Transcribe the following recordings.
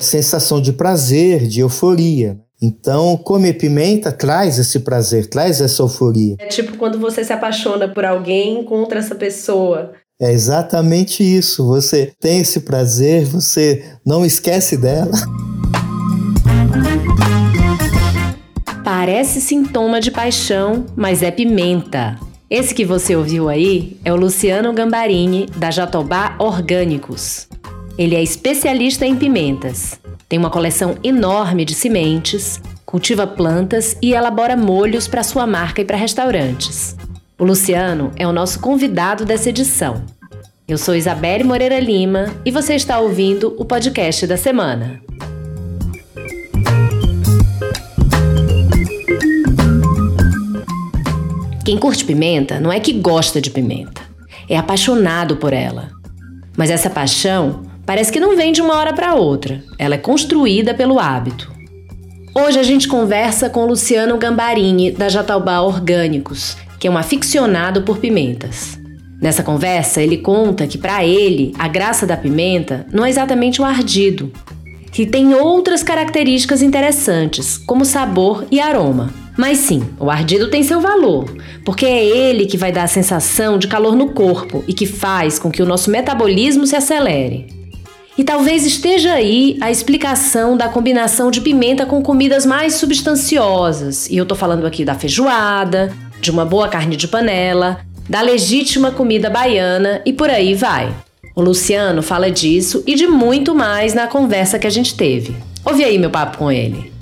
sensação de prazer, de euforia. Então, comer pimenta traz esse prazer, traz essa euforia. É tipo quando você se apaixona por alguém e encontra essa pessoa. É exatamente isso. Você tem esse prazer, você não esquece dela. Parece sintoma de paixão, mas é pimenta. Esse que você ouviu aí é o Luciano Gambarini, da Jatobá Orgânicos. Ele é especialista em pimentas. Tem uma coleção enorme de sementes, cultiva plantas e elabora molhos para sua marca e para restaurantes. O Luciano é o nosso convidado dessa edição. Eu sou Isabelle Moreira Lima e você está ouvindo o podcast da semana. Quem curte pimenta não é que gosta de pimenta, é apaixonado por ela. Mas essa paixão parece que não vem de uma hora para outra, ela é construída pelo hábito. Hoje a gente conversa com Luciano Gambarini, da Jataubá Orgânicos, que é um aficionado por pimentas. Nessa conversa, ele conta que para ele, a graça da pimenta não é exatamente o ardido, que tem outras características interessantes, como sabor e aroma. Mas sim, o ardido tem seu valor, porque é ele que vai dar a sensação de calor no corpo e que faz com que o nosso metabolismo se acelere. E talvez esteja aí a explicação da combinação de pimenta com comidas mais substanciosas. E eu tô falando aqui da feijoada, de uma boa carne de panela, da legítima comida baiana e por aí vai. O Luciano fala disso e de muito mais na conversa que a gente teve. Ouve aí meu papo com ele.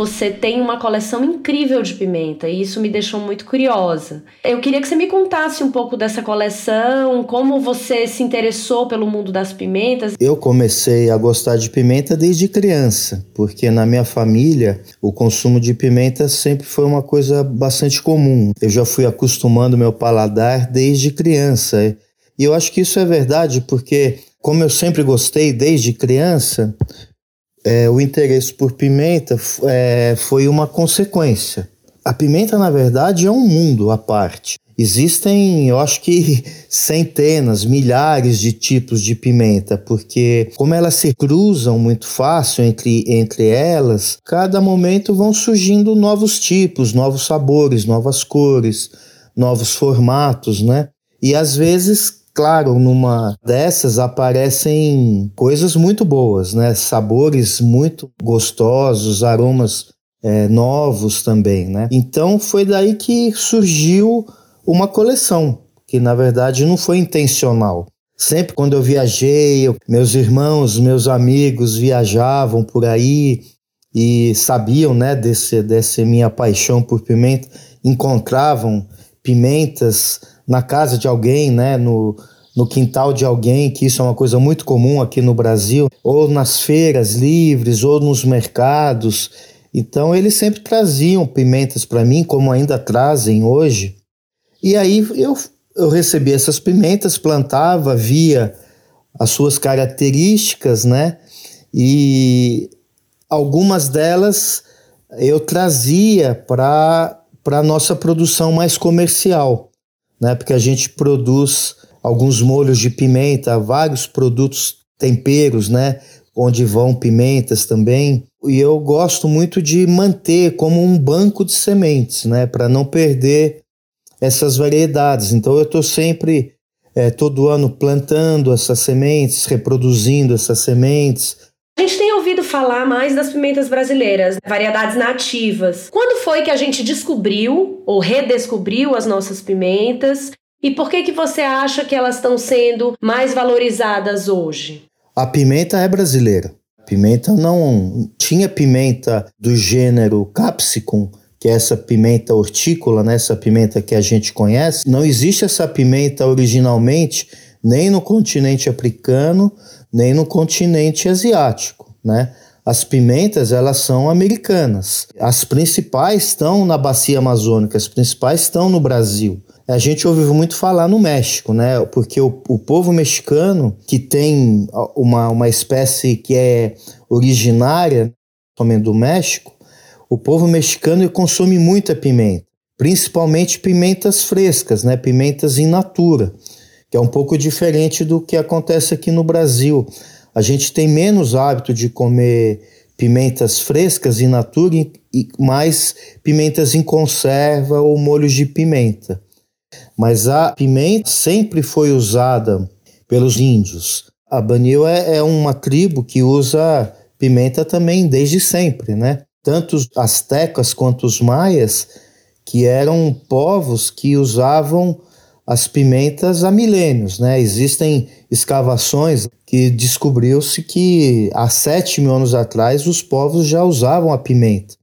Você tem uma coleção incrível de pimenta e isso me deixou muito curiosa. Eu queria que você me contasse um pouco dessa coleção, como você se interessou pelo mundo das pimentas. Eu comecei a gostar de pimenta desde criança, porque na minha família o consumo de pimenta sempre foi uma coisa bastante comum. Eu já fui acostumando meu paladar desde criança. E eu acho que isso é verdade porque, como eu sempre gostei desde criança, é, o interesse por pimenta é, foi uma consequência. A pimenta, na verdade, é um mundo à parte. Existem, eu acho que centenas, milhares de tipos de pimenta, porque como elas se cruzam muito fácil entre, entre elas, cada momento vão surgindo novos tipos, novos sabores, novas cores, novos formatos, né? E às vezes Claro, numa dessas aparecem coisas muito boas, né? Sabores muito gostosos, aromas é, novos também, né? Então foi daí que surgiu uma coleção, que na verdade não foi intencional. Sempre quando eu viajei, eu, meus irmãos, meus amigos viajavam por aí e sabiam, né, desse, dessa minha paixão por pimenta, encontravam pimentas na casa de alguém, né, no, no quintal de alguém, que isso é uma coisa muito comum aqui no Brasil, ou nas feiras livres, ou nos mercados. Então eles sempre traziam pimentas para mim, como ainda trazem hoje. E aí eu, eu recebi essas pimentas, plantava, via as suas características, né? E algumas delas eu trazia para a nossa produção mais comercial né? Porque a gente produz alguns molhos de pimenta, vários produtos temperos, né? Onde vão pimentas também. E eu gosto muito de manter como um banco de sementes, né? Para não perder essas variedades. Então eu estou sempre, é, todo ano, plantando essas sementes, reproduzindo essas sementes. A gente tem ouvido falar mais das pimentas brasileiras, variedades nativas. Quando foi que a gente descobriu ou redescobriu as nossas pimentas? E por que que você acha que elas estão sendo mais valorizadas hoje? A pimenta é brasileira. Pimenta não tinha pimenta do gênero capsicum, que é essa pimenta hortícola, né? essa pimenta que a gente conhece. Não existe essa pimenta originalmente nem no continente africano, nem no continente asiático, né? As pimentas, elas são americanas. As principais estão na bacia amazônica, as principais estão no Brasil. A gente ouve muito falar no México, né? Porque o, o povo mexicano, que tem uma, uma espécie que é originária do México, o povo mexicano consome muita pimenta, principalmente pimentas frescas, né? Pimentas in natura que é um pouco diferente do que acontece aqui no Brasil. A gente tem menos hábito de comer pimentas frescas in natura e mais pimentas em conserva ou molhos de pimenta. Mas a pimenta sempre foi usada pelos índios. A Banil é, é uma tribo que usa pimenta também desde sempre, né? Tanto os astecas quanto os maias, que eram povos que usavam as pimentas há milênios, né? Existem escavações que descobriu-se que há sete mil anos atrás os povos já usavam a pimenta,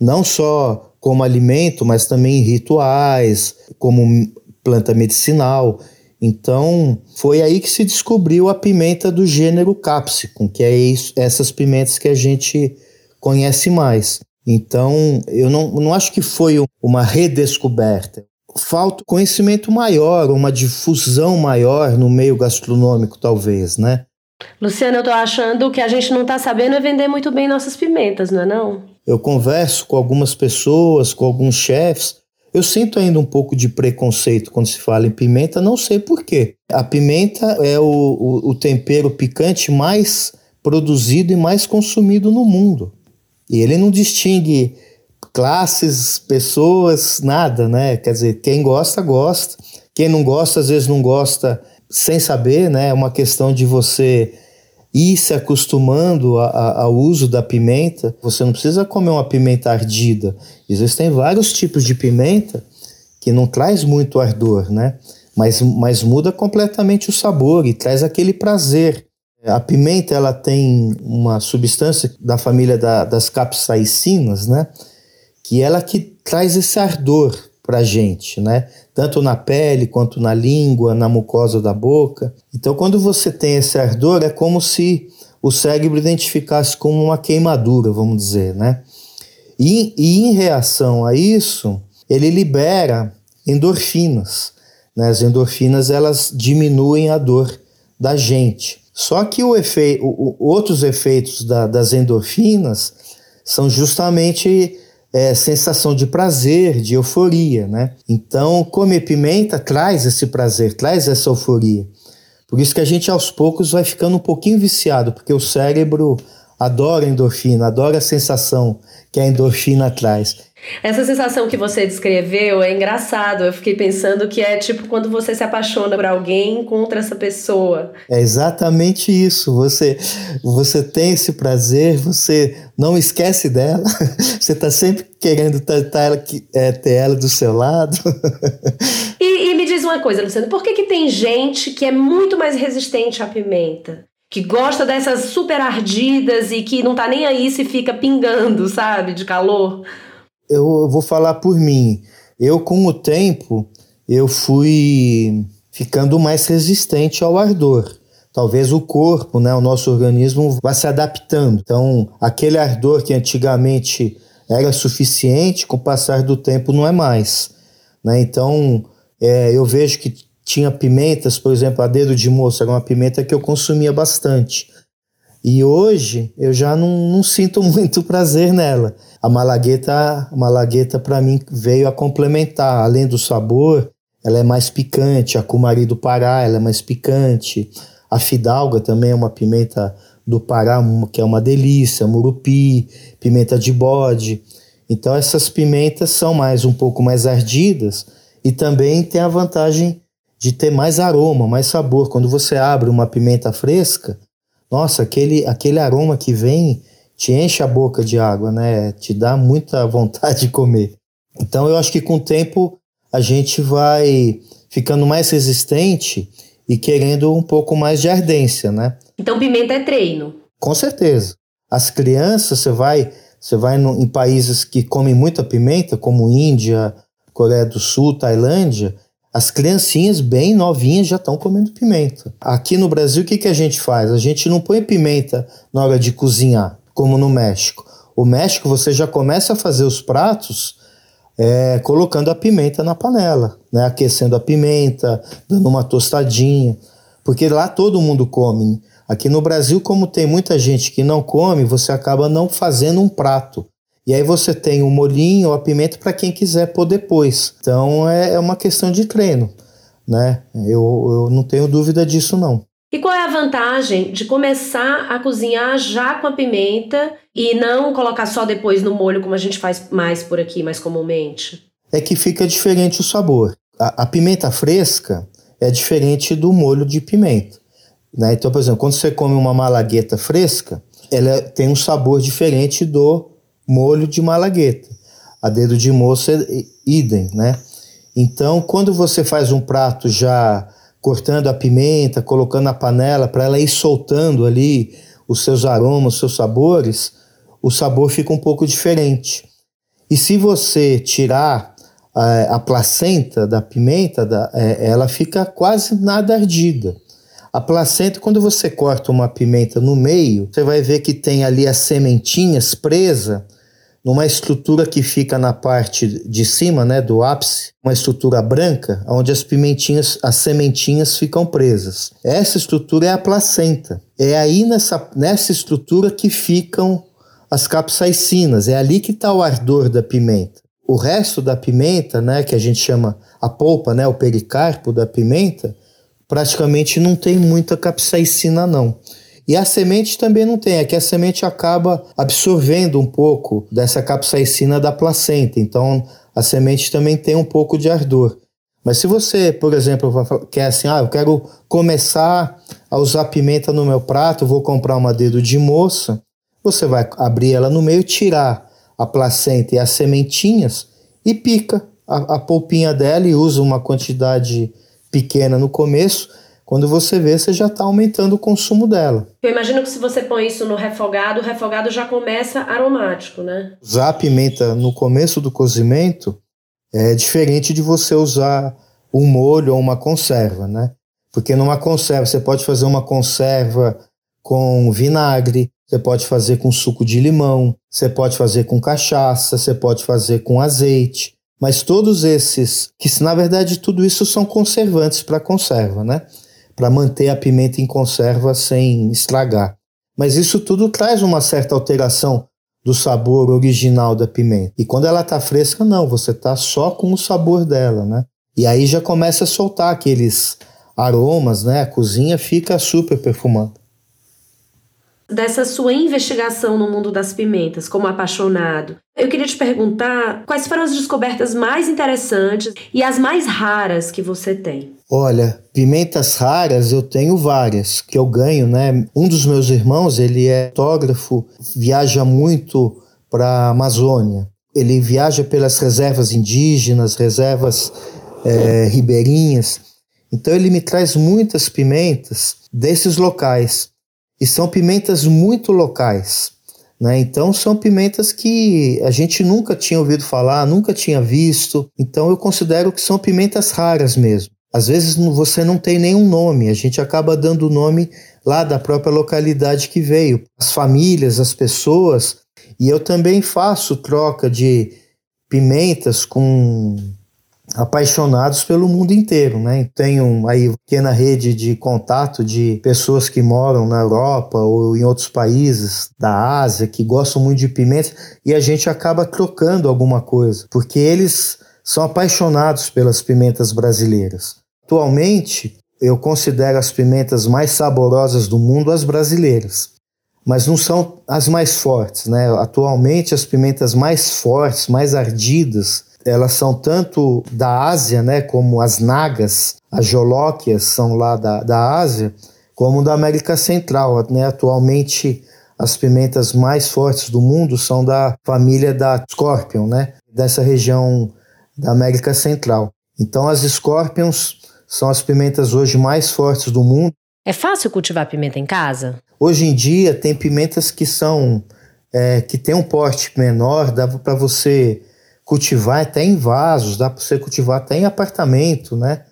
não só como alimento, mas também em rituais, como planta medicinal. Então, foi aí que se descobriu a pimenta do gênero capsicum, que é isso, essas pimentas que a gente conhece mais. Então, eu não, não acho que foi uma redescoberta falta conhecimento maior, uma difusão maior no meio gastronômico, talvez, né? Luciana, eu tô achando que a gente não tá sabendo é vender muito bem nossas pimentas, não é não? Eu converso com algumas pessoas, com alguns chefs, eu sinto ainda um pouco de preconceito quando se fala em pimenta, não sei porquê. A pimenta é o, o, o tempero picante mais produzido e mais consumido no mundo. E ele não distingue classes, pessoas, nada, né? Quer dizer, quem gosta, gosta. Quem não gosta, às vezes não gosta sem saber, né? É uma questão de você ir se acostumando a, a, ao uso da pimenta. Você não precisa comer uma pimenta ardida. Existem vários tipos de pimenta que não traz muito ardor, né? Mas, mas muda completamente o sabor e traz aquele prazer. A pimenta ela tem uma substância da família da, das capsaicinas, né? Que ela que traz esse ardor para gente, né? Tanto na pele quanto na língua, na mucosa da boca. Então, quando você tem esse ardor, é como se o cérebro identificasse como uma queimadura, vamos dizer, né? E, e em reação a isso, ele libera endorfinas. Né? As endorfinas elas diminuem a dor da gente. Só que o efeito, outros efeitos da, das endorfinas são justamente é, sensação de prazer, de euforia, né? Então, comer pimenta traz esse prazer, traz essa euforia. Por isso que a gente aos poucos vai ficando um pouquinho viciado, porque o cérebro adora endorfina, adora a sensação que a endorfina traz. Essa sensação que você descreveu é engraçado. Eu fiquei pensando que é tipo quando você se apaixona por alguém e encontra essa pessoa. É exatamente isso. Você você tem esse prazer, você não esquece dela. Você está sempre querendo ela, é, ter ela do seu lado. E, e me diz uma coisa, Luciano, por que, que tem gente que é muito mais resistente à pimenta? que gosta dessas super ardidas e que não tá nem aí se fica pingando, sabe, de calor. Eu vou falar por mim. Eu, com o tempo, eu fui ficando mais resistente ao ardor. Talvez o corpo, né, o nosso organismo vá se adaptando. Então, aquele ardor que antigamente era suficiente, com o passar do tempo não é mais. Né? Então, é, eu vejo que tinha pimentas, por exemplo, a dedo de moça era uma pimenta que eu consumia bastante. E hoje eu já não, não sinto muito prazer nela. A malagueta, a malagueta para mim veio a complementar, além do sabor, ela é mais picante. A cumari do Pará, ela é mais picante. A fidalga também é uma pimenta do Pará, que é uma delícia. Murupi, pimenta de bode. Então essas pimentas são mais um pouco mais ardidas e também tem a vantagem de ter mais aroma, mais sabor. Quando você abre uma pimenta fresca, nossa, aquele, aquele aroma que vem te enche a boca de água, né? Te dá muita vontade de comer. Então eu acho que com o tempo a gente vai ficando mais resistente e querendo um pouco mais de ardência, né? Então pimenta é treino. Com certeza. As crianças, você vai, você vai no, em países que comem muita pimenta, como Índia, Coreia do Sul, Tailândia, as criancinhas bem novinhas já estão comendo pimenta. Aqui no Brasil, o que, que a gente faz? A gente não põe pimenta na hora de cozinhar, como no México. O México, você já começa a fazer os pratos é, colocando a pimenta na panela, né? aquecendo a pimenta, dando uma tostadinha, porque lá todo mundo come. Aqui no Brasil, como tem muita gente que não come, você acaba não fazendo um prato. E aí você tem o molhinho ou a pimenta para quem quiser pôr depois. Então é, é uma questão de treino. né? Eu, eu não tenho dúvida disso, não. E qual é a vantagem de começar a cozinhar já com a pimenta e não colocar só depois no molho, como a gente faz mais por aqui, mais comumente? É que fica diferente o sabor. A, a pimenta fresca é diferente do molho de pimenta. Né? Então, por exemplo, quando você come uma malagueta fresca, ela tem um sabor diferente do molho de malagueta. A dedo de moça idem, né? Então, quando você faz um prato já cortando a pimenta, colocando na panela para ela ir soltando ali os seus aromas, os seus sabores, o sabor fica um pouco diferente. E se você tirar a, eh, a placenta da pimenta, da, é, ela fica quase nada ardida. A placenta, quando você corta uma pimenta no meio, você vai ver que tem ali as sementinhas presas numa estrutura que fica na parte de cima, né, do ápice, uma estrutura branca, onde as pimentinhas, as sementinhas ficam presas. Essa estrutura é a placenta. É aí nessa, nessa estrutura que ficam as capsaicinas. É ali que está o ardor da pimenta. O resto da pimenta, né, que a gente chama a polpa, né, o pericarpo da pimenta, praticamente não tem muita capsaicina não. E a semente também não tem, é que a semente acaba absorvendo um pouco dessa capsaicina da placenta, então a semente também tem um pouco de ardor. Mas se você, por exemplo, quer assim, ah, eu quero começar a usar pimenta no meu prato, vou comprar uma dedo de moça, você vai abrir ela no meio, tirar a placenta e as sementinhas e pica a, a polpinha dela e usa uma quantidade pequena no começo quando você vê, você já está aumentando o consumo dela. Eu imagino que se você põe isso no refogado, o refogado já começa aromático, né? Usar a pimenta no começo do cozimento é diferente de você usar um molho ou uma conserva, né? Porque numa conserva você pode fazer uma conserva com vinagre, você pode fazer com suco de limão, você pode fazer com cachaça, você pode fazer com azeite. Mas todos esses, que na verdade tudo isso são conservantes para conserva, né? Para manter a pimenta em conserva sem estragar. Mas isso tudo traz uma certa alteração do sabor original da pimenta. E quando ela está fresca, não, você está só com o sabor dela, né? E aí já começa a soltar aqueles aromas, né? A cozinha fica super perfumada dessa sua investigação no mundo das pimentas, como apaixonado. Eu queria te perguntar quais foram as descobertas mais interessantes e as mais raras que você tem. Olha, pimentas raras eu tenho várias que eu ganho, né? Um dos meus irmãos, ele é fotógrafo, viaja muito para a Amazônia. Ele viaja pelas reservas indígenas, reservas é, ribeirinhas. Então ele me traz muitas pimentas desses locais. E são pimentas muito locais. Né? Então são pimentas que a gente nunca tinha ouvido falar, nunca tinha visto. Então eu considero que são pimentas raras mesmo. Às vezes você não tem nenhum nome, a gente acaba dando o nome lá da própria localidade que veio, as famílias, as pessoas. E eu também faço troca de pimentas com apaixonados pelo mundo inteiro, né? Tenho aí uma pequena rede de contato de pessoas que moram na Europa ou em outros países da Ásia que gostam muito de pimenta e a gente acaba trocando alguma coisa, porque eles são apaixonados pelas pimentas brasileiras. Atualmente, eu considero as pimentas mais saborosas do mundo as brasileiras, mas não são as mais fortes, né? Atualmente as pimentas mais fortes, mais ardidas, elas são tanto da Ásia, né, como as nagas, as jolóquias são lá da, da Ásia, como da América Central. Né? Atualmente, as pimentas mais fortes do mundo são da família da Scorpion, né? dessa região da América Central. Então, as Scorpions são as pimentas hoje mais fortes do mundo. É fácil cultivar pimenta em casa? Hoje em dia, tem pimentas que são é, que tem um porte menor, dá para você cultivar até em vasos, dá para você cultivar até em apartamento, né?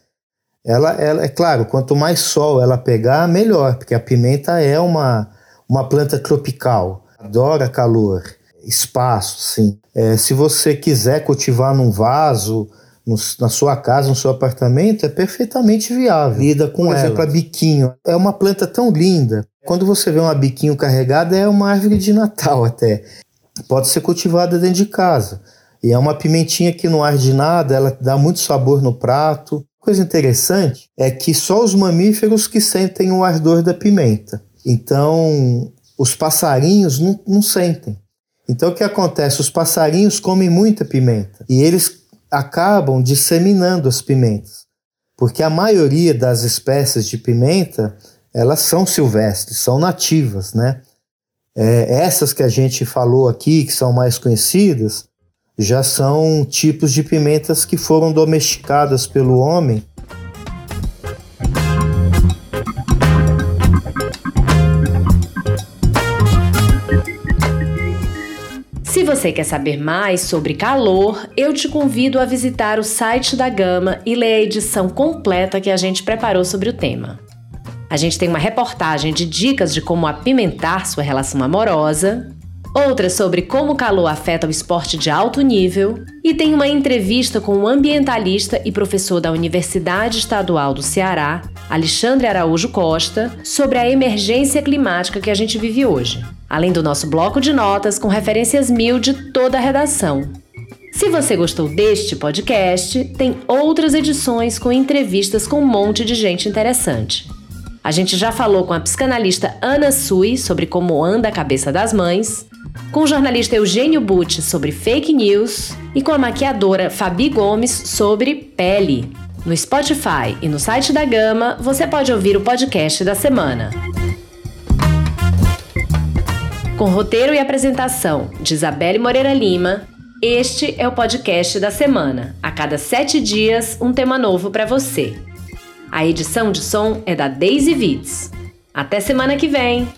Ela, ela, é claro, quanto mais sol ela pegar, melhor, porque a pimenta é uma, uma planta tropical, adora calor, espaço, sim. É, se você quiser cultivar num vaso, no, na sua casa, no seu apartamento, é perfeitamente viável. Lida com Por exemplo, a biquinho. É uma planta tão linda. Quando você vê uma biquinho carregada, é uma árvore de Natal até. Pode ser cultivada dentro de casa. E é uma pimentinha que não arde nada, ela dá muito sabor no prato. coisa interessante é que só os mamíferos que sentem o ardor da pimenta. Então, os passarinhos não, não sentem. Então, o que acontece? Os passarinhos comem muita pimenta e eles acabam disseminando as pimentas, porque a maioria das espécies de pimenta elas são silvestres, são nativas, né? É, essas que a gente falou aqui, que são mais conhecidas, já são tipos de pimentas que foram domesticadas pelo homem você quer saber mais sobre calor, eu te convido a visitar o site da Gama e ler a edição completa que a gente preparou sobre o tema. A gente tem uma reportagem de dicas de como apimentar sua relação amorosa, outra sobre como o calor afeta o esporte de alto nível, e tem uma entrevista com o um ambientalista e professor da Universidade Estadual do Ceará, Alexandre Araújo Costa, sobre a emergência climática que a gente vive hoje, além do nosso bloco de notas com referências mil de toda a redação. Se você gostou deste podcast, tem outras edições com entrevistas com um monte de gente interessante. A gente já falou com a psicanalista Ana Sui sobre como anda a cabeça das mães, com o jornalista Eugênio Butti sobre fake news e com a maquiadora Fabi Gomes sobre pele. No Spotify e no site da Gama, você pode ouvir o podcast da semana. Com roteiro e apresentação de Isabelle Moreira Lima, este é o podcast da semana. A cada sete dias, um tema novo para você. A edição de som é da Daisy Vitz. Até semana que vem!